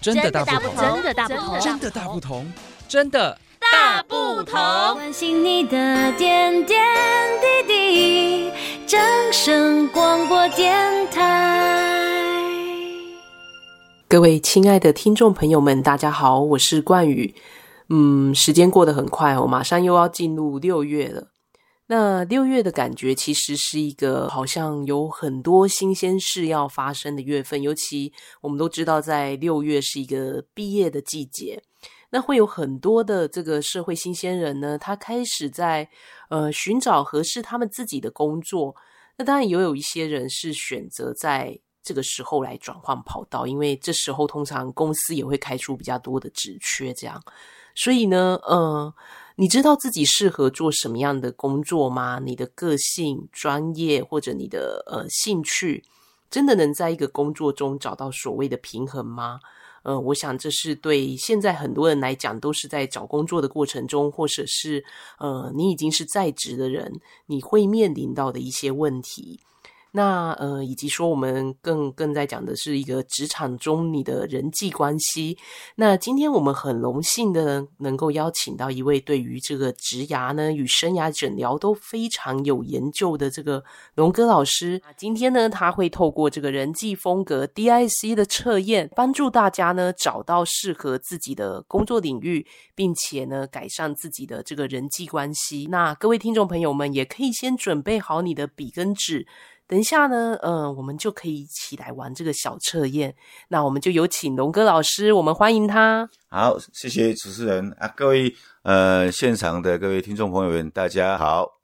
真的大不同，真的大不同，真的大不同，真的大不同。关心你的点点滴滴，掌声广播电台。各位亲爱的听众朋友们，大家好，我是冠宇。嗯，时间过得很快哦，马上又要进入六月了。那六月的感觉其实是一个好像有很多新鲜事要发生的月份，尤其我们都知道，在六月是一个毕业的季节，那会有很多的这个社会新鲜人呢，他开始在呃寻找合适他们自己的工作。那当然也有一些人是选择在这个时候来转换跑道，因为这时候通常公司也会开出比较多的职缺，这样。所以呢，呃。你知道自己适合做什么样的工作吗？你的个性、专业或者你的呃兴趣，真的能在一个工作中找到所谓的平衡吗？呃，我想这是对现在很多人来讲，都是在找工作的过程中，或者是呃你已经是在职的人，你会面临到的一些问题。那呃，以及说我们更更在讲的是一个职场中你的人际关系。那今天我们很荣幸的能够邀请到一位对于这个职涯呢与生涯诊疗都非常有研究的这个龙哥老师。今天呢，他会透过这个人际风格 D I C 的测验，帮助大家呢找到适合自己的工作领域，并且呢改善自己的这个人际关系。那各位听众朋友们也可以先准备好你的笔跟纸。等一下呢，呃，我们就可以一起来玩这个小测验。那我们就有请龙哥老师，我们欢迎他。好，谢谢主持人啊，各位呃现场的各位听众朋友们，大家好。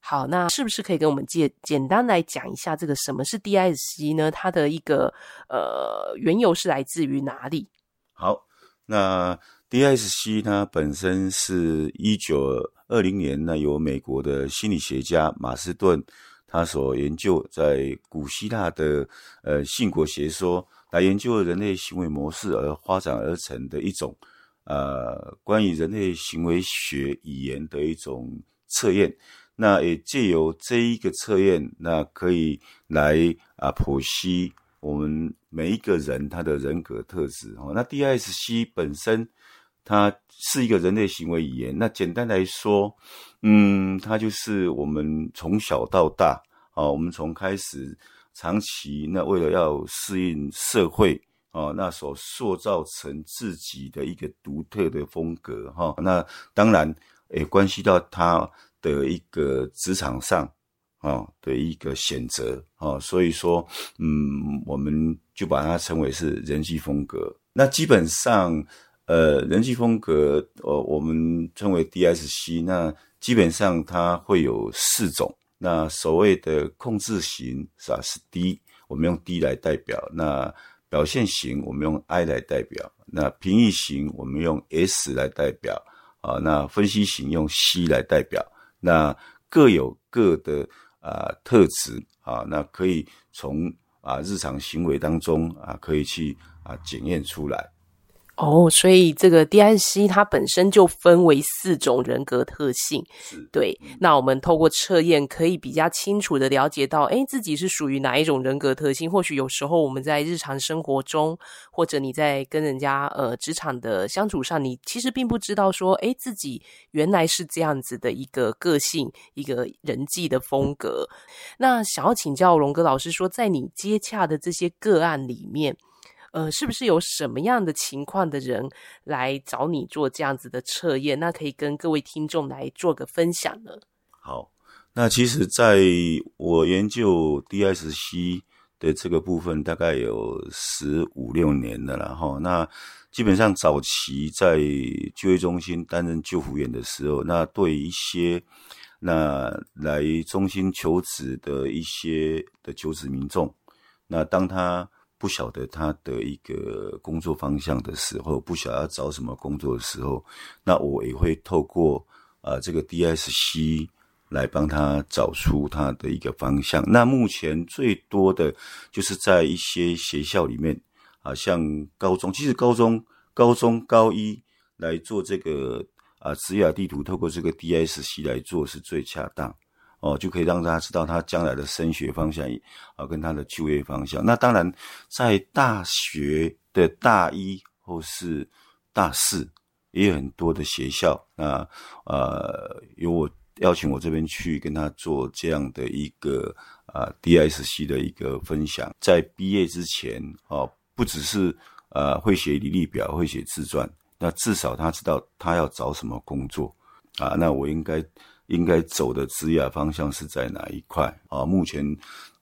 好，那是不是可以跟我们简简单来讲一下这个什么是 DISC 呢？它的一个呃缘由是来自于哪里？好，那 DISC 它本身是一九二零年，呢由美国的心理学家马斯顿。他所研究在古希腊的呃性格学说来研究人类行为模式而发展而成的一种呃关于人类行为学语言的一种测验。那也借由这一个测验，那可以来啊剖析我们每一个人他的人格特质哦。那 DISC 本身它是一个人类行为语言。那简单来说，嗯，它就是我们从小到大。哦，我们从开始长期，那为了要适应社会，哦，那所塑造成自己的一个独特的风格，哈、哦，那当然也关系到他的一个职场上，哦的一个选择，哦，所以说，嗯，我们就把它称为是人际风格。那基本上，呃，人际风格，呃，我们称为 DSC 那基本上它会有四种。那所谓的控制型是吧？是 D，我们用 D 来代表；那表现型我们用 I 来代表；那平易型我们用 S 来代表；啊，那分析型用 C 来代表。那各有各的啊特质啊，那可以从啊日常行为当中啊，可以去啊检验出来。哦，所以这个 DISC 它本身就分为四种人格特性，对。那我们透过测验可以比较清楚的了解到，诶，自己是属于哪一种人格特性。或许有时候我们在日常生活中，或者你在跟人家呃职场的相处上，你其实并不知道说，诶，自己原来是这样子的一个个性，一个人际的风格。那想要请教龙哥老师说，在你接洽的这些个案里面。呃，是不是有什么样的情况的人来找你做这样子的测验？那可以跟各位听众来做个分享呢？好，那其实在我研究 DSC 的这个部分，大概有十五六年了，然后那基本上早期在就业中心担任救护员的时候，那对一些那来中心求职的一些的求职民众，那当他不晓得他的一个工作方向的时候，不晓得要找什么工作的时候，那我也会透过啊、这个 DSC 来帮他找出他的一个方向。那目前最多的就是在一些学校里面啊，像高中，其实高中、高中高一来做这个啊职涯地图，透过这个 DSC 来做是最恰当。哦，就可以让大家知道他将来的升学方向，啊，跟他的就业方向。那当然，在大学的大一或是大四，也有很多的学校。那呃，由我邀请我这边去跟他做这样的一个啊、DSC 的一个分享。在毕业之前哦，不只是呃会写履历表，会写自传，那至少他知道他要找什么工作啊。那我应该应该走的职业方向是在哪一块啊？目前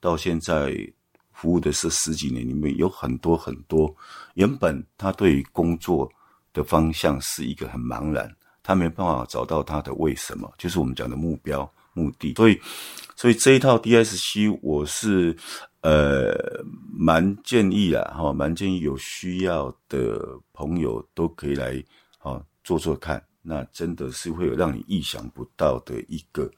到现在。服务的是十几年，里面有很多很多，原本他对于工作的方向是一个很茫然，他没办法找到他的为什么，就是我们讲的目标目的。所以，所以这一套 DSC 我是呃蛮建议啊，哈，蛮建议有需要的朋友都可以来啊做做看，那真的是会有让你意想不到的一个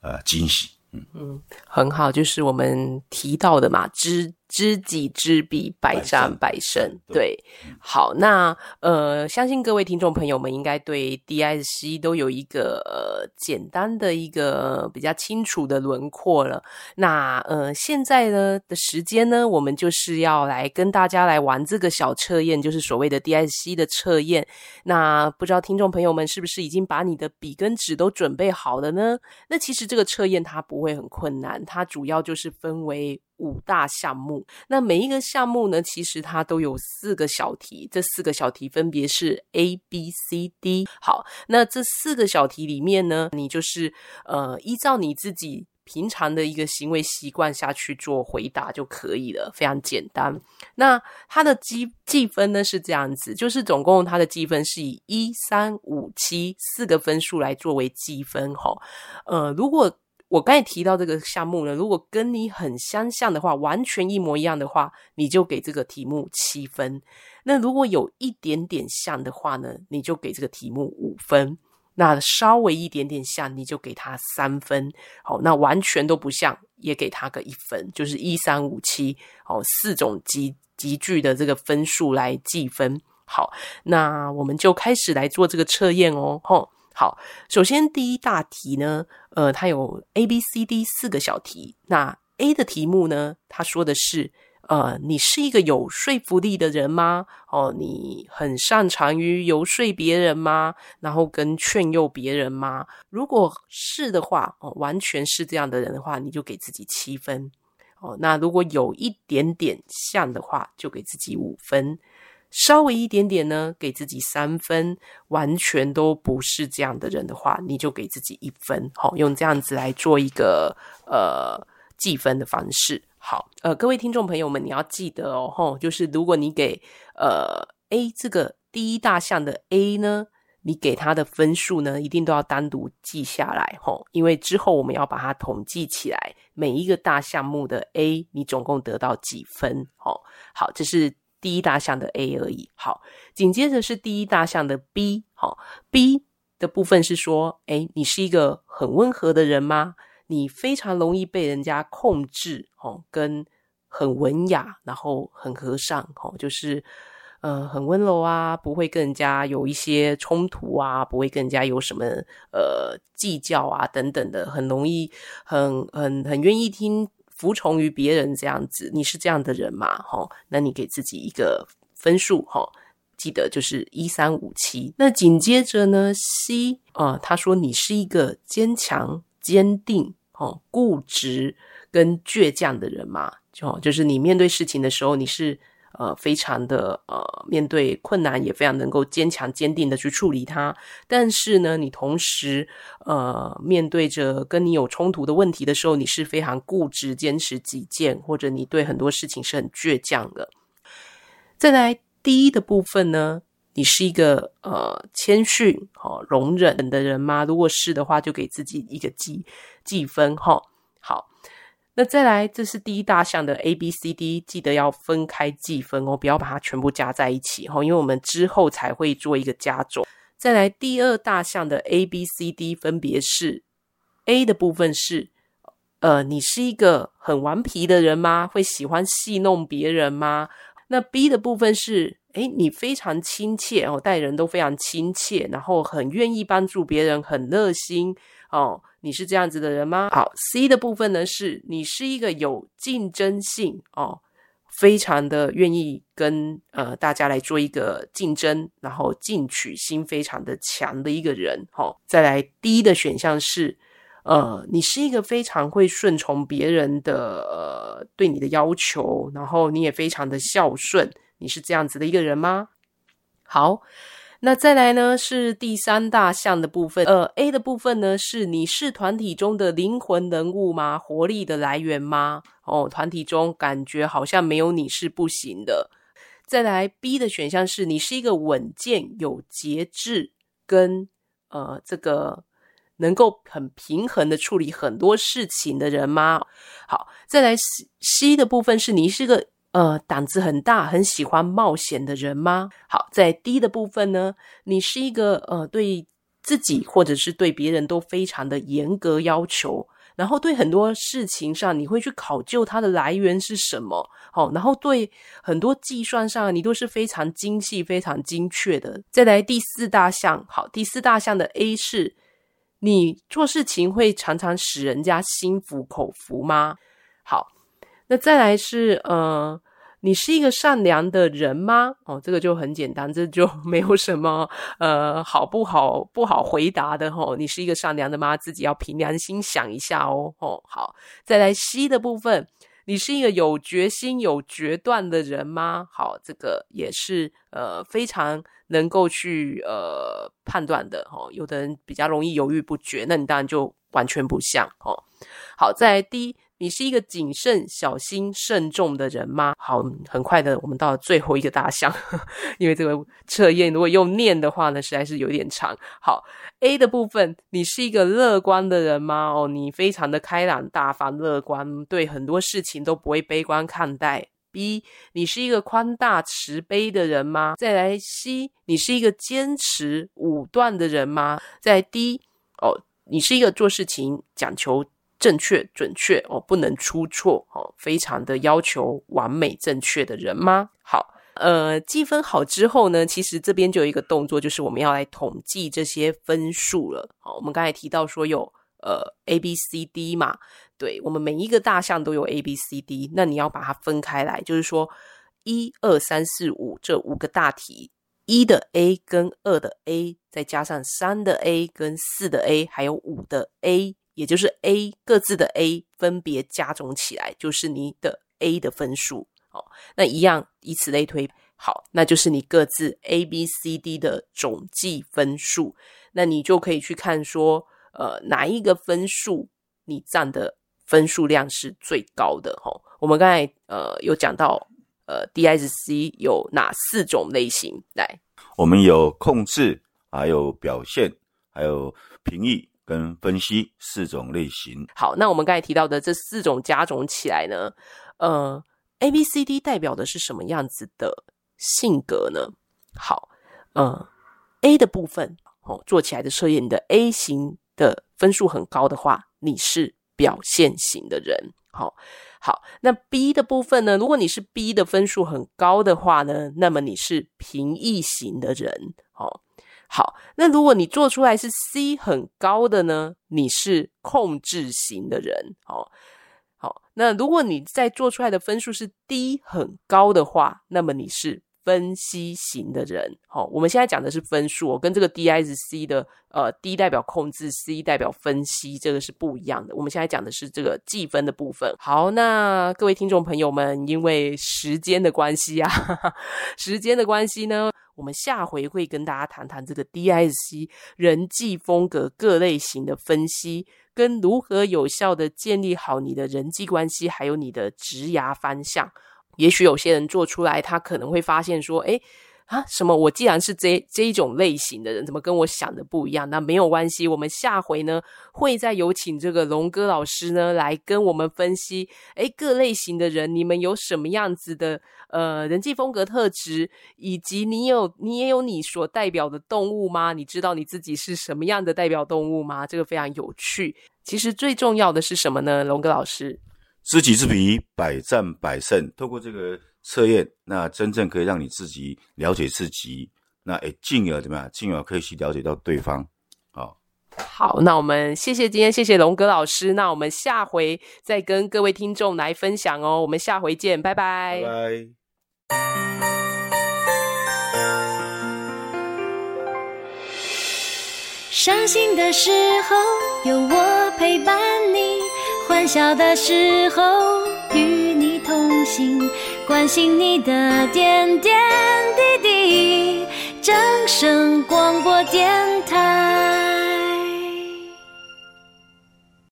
呃惊喜。嗯嗯，很好，就是我们提到的嘛，知知己知彼，百战百胜。对，对好，那呃，相信各位听众朋友们应该对 DISC 都有一个呃简单的一个比较清楚的轮廓了。那呃，现在呢的时间呢，我们就是要来跟大家来玩这个小测验，就是所谓的 DISC 的测验。那不知道听众朋友们是不是已经把你的笔跟纸都准备好了呢？那其实这个测验它不会很困难，它主要就是分为。五大项目，那每一个项目呢，其实它都有四个小题，这四个小题分别是 A、B、C、D。好，那这四个小题里面呢，你就是呃依照你自己平常的一个行为习惯下去做回答就可以了，非常简单。那它的积计分呢是这样子，就是总共它的积分是以一、三、五、七四个分数来作为积分。哈，呃，如果我刚才提到这个项目呢，如果跟你很相像的话，完全一模一样的话，你就给这个题目七分。那如果有一点点像的话呢，你就给这个题目五分。那稍微一点点像，你就给他三分。好，那完全都不像，也给他个一分，就是一三五七，哦，四种级级距的这个分数来计分。好，那我们就开始来做这个测验哦，吼。好，首先第一大题呢，呃，它有 A、B、C、D 四个小题。那 A 的题目呢，他说的是，呃，你是一个有说服力的人吗？哦，你很擅长于游说别人吗？然后跟劝诱别人吗？如果是的话，哦，完全是这样的人的话，你就给自己七分。哦，那如果有一点点像的话，就给自己五分。稍微一点点呢，给自己三分；完全都不是这样的人的话，你就给自己一分。好，用这样子来做一个呃计分的方式。好，呃，各位听众朋友们，你要记得哦，吼，就是如果你给呃 A 这个第一大项的 A 呢，你给他的分数呢，一定都要单独记下来，吼，因为之后我们要把它统计起来，每一个大项目的 A，你总共得到几分？吼，好，这是。第一大项的 A 而已。好，紧接着是第一大项的 B。好，B 的部分是说，诶，你是一个很温和的人吗？你非常容易被人家控制，哦，跟很文雅，然后很和善，哦，就是呃很温柔啊，不会跟人家有一些冲突啊，不会跟人家有什么呃计较啊等等的，很容易，很很很愿意听。服从于别人这样子，你是这样的人吗？齁，那你给自己一个分数，哈，记得就是一三五七。那紧接着呢，C 啊、他说你是一个坚强、坚定、哦固执跟倔强的人嘛，就就是你面对事情的时候，你是。呃，非常的呃，面对困难也非常能够坚强坚定的去处理它。但是呢，你同时呃，面对着跟你有冲突的问题的时候，你是非常固执、坚持己见，或者你对很多事情是很倔强的。再来第一的部分呢，你是一个呃谦逊、哦、容忍的人吗？如果是的话，就给自己一个记记分哈、好。那再来，这是第一大项的 A、B、C、D，记得要分开计分哦，不要把它全部加在一起哦，因为我们之后才会做一个加总。再来，第二大项的 A、B、C、D 分别是 A 的部分是，呃，你是一个很顽皮的人吗？会喜欢戏弄别人吗？那 B 的部分是，诶，你非常亲切哦，待人都非常亲切，然后很愿意帮助别人，很热心哦。你是这样子的人吗？好，C 的部分呢，是你是一个有竞争性哦，非常的愿意跟呃大家来做一个竞争，然后进取心非常的强的一个人。好、哦，再来 D 的选项是，呃，你是一个非常会顺从别人的呃对你的要求，然后你也非常的孝顺，你是这样子的一个人吗？好。那再来呢，是第三大项的部分。呃，A 的部分呢，是你是团体中的灵魂人物吗？活力的来源吗？哦，团体中感觉好像没有你是不行的。再来 B 的选项是你是一个稳健、有节制跟呃这个能够很平衡的处理很多事情的人吗？好，再来 C C 的部分是你是个。呃，胆子很大，很喜欢冒险的人吗？好，在低的部分呢，你是一个呃，对自己或者是对别人都非常的严格要求，然后对很多事情上你会去考究它的来源是什么，好，然后对很多计算上你都是非常精细、非常精确的。再来第四大项，好，第四大项的 A 是，你做事情会常常使人家心服口服吗？好。那再来是呃，你是一个善良的人吗？哦，这个就很简单，这就 没有什么呃好不好不好回答的吼、哦。你是一个善良的吗？自己要凭良心想一下哦。哦，好，再来 C 的部分，你是一个有决心、有决断的人吗？好，这个也是呃非常能够去呃判断的哦。有的人比较容易犹豫不决，那你当然就完全不像哦。好，再来 D。你是一个谨慎、小心、慎重的人吗？好，很快的，我们到了最后一个大项，因为这个测验如果用念的话呢，实在是有点长。好，A 的部分，你是一个乐观的人吗？哦，你非常的开朗、大方、乐观，对很多事情都不会悲观看待。B，你是一个宽大、慈悲的人吗？再来 C，你是一个坚持、武断的人吗？再 D，哦，你是一个做事情讲求。正确、准确哦，不能出错哦，非常的要求完美、正确的人吗？好，呃，计分好之后呢，其实这边就有一个动作，就是我们要来统计这些分数了。好，我们刚才提到说有呃 A、B、C、D 嘛，对，我们每一个大项都有 A、B、C、D，那你要把它分开来，就是说一二三四五这五个大题，一的 A 跟二的 A，再加上三的 A 跟四的 A，还有五的 A。也就是 A 各自的 A 分别加总起来，就是你的 A 的分数。哦，那一样以此类推。好，那就是你各自 A、B、C、D 的总计分数。那你就可以去看说，呃，哪一个分数你占的分数量是最高的？哈，我们刚才呃有讲到，呃，DSC 有哪四种类型？来，我们有控制，还有表现，还有评议。跟分析四种类型。好，那我们刚才提到的这四种加总起来呢，呃，A、B、C、D 代表的是什么样子的性格呢？好，呃，A 的部分哦，做起来的测验，你的 A 型的分数很高的话，你是表现型的人。好，好，那 B 的部分呢？如果你是 B 的分数很高的话呢，那么你是评议型的人。好。好，那如果你做出来是 C 很高的呢？你是控制型的人。好，好，那如果你在做出来的分数是 D 很高的话，那么你是分析型的人。好，我们现在讲的是分数，我跟这个 DISC 的呃 D 代表控制，C 代表分析，这个是不一样的。我们现在讲的是这个计分的部分。好，那各位听众朋友们，因为时间的关系啊，哈哈，时间的关系呢。我们下回会跟大家谈谈这个 D.I.C. 人际风格各类型的分析，跟如何有效的建立好你的人际关系，还有你的职涯方向。也许有些人做出来，他可能会发现说，诶啊，什么？我既然是这这一种类型的人，怎么跟我想的不一样？那没有关系，我们下回呢会再有请这个龙哥老师呢来跟我们分析，诶，各类型的人，你们有什么样子的呃人际风格特质，以及你有你也有你所代表的动物吗？你知道你自己是什么样的代表动物吗？这个非常有趣。其实最重要的是什么呢？龙哥老师，知己知彼，百战百胜。透过这个。测验，那真正可以让你自己了解自己，那诶进而怎么样？进而可以去了解到对方，好。好，那我们谢谢今天谢谢龙哥老师，那我们下回再跟各位听众来分享哦，我们下回见，拜拜。拜拜。伤心的时候有我陪伴你，欢笑的时候与你同行，关心你的点点滴滴。掌声广播电台。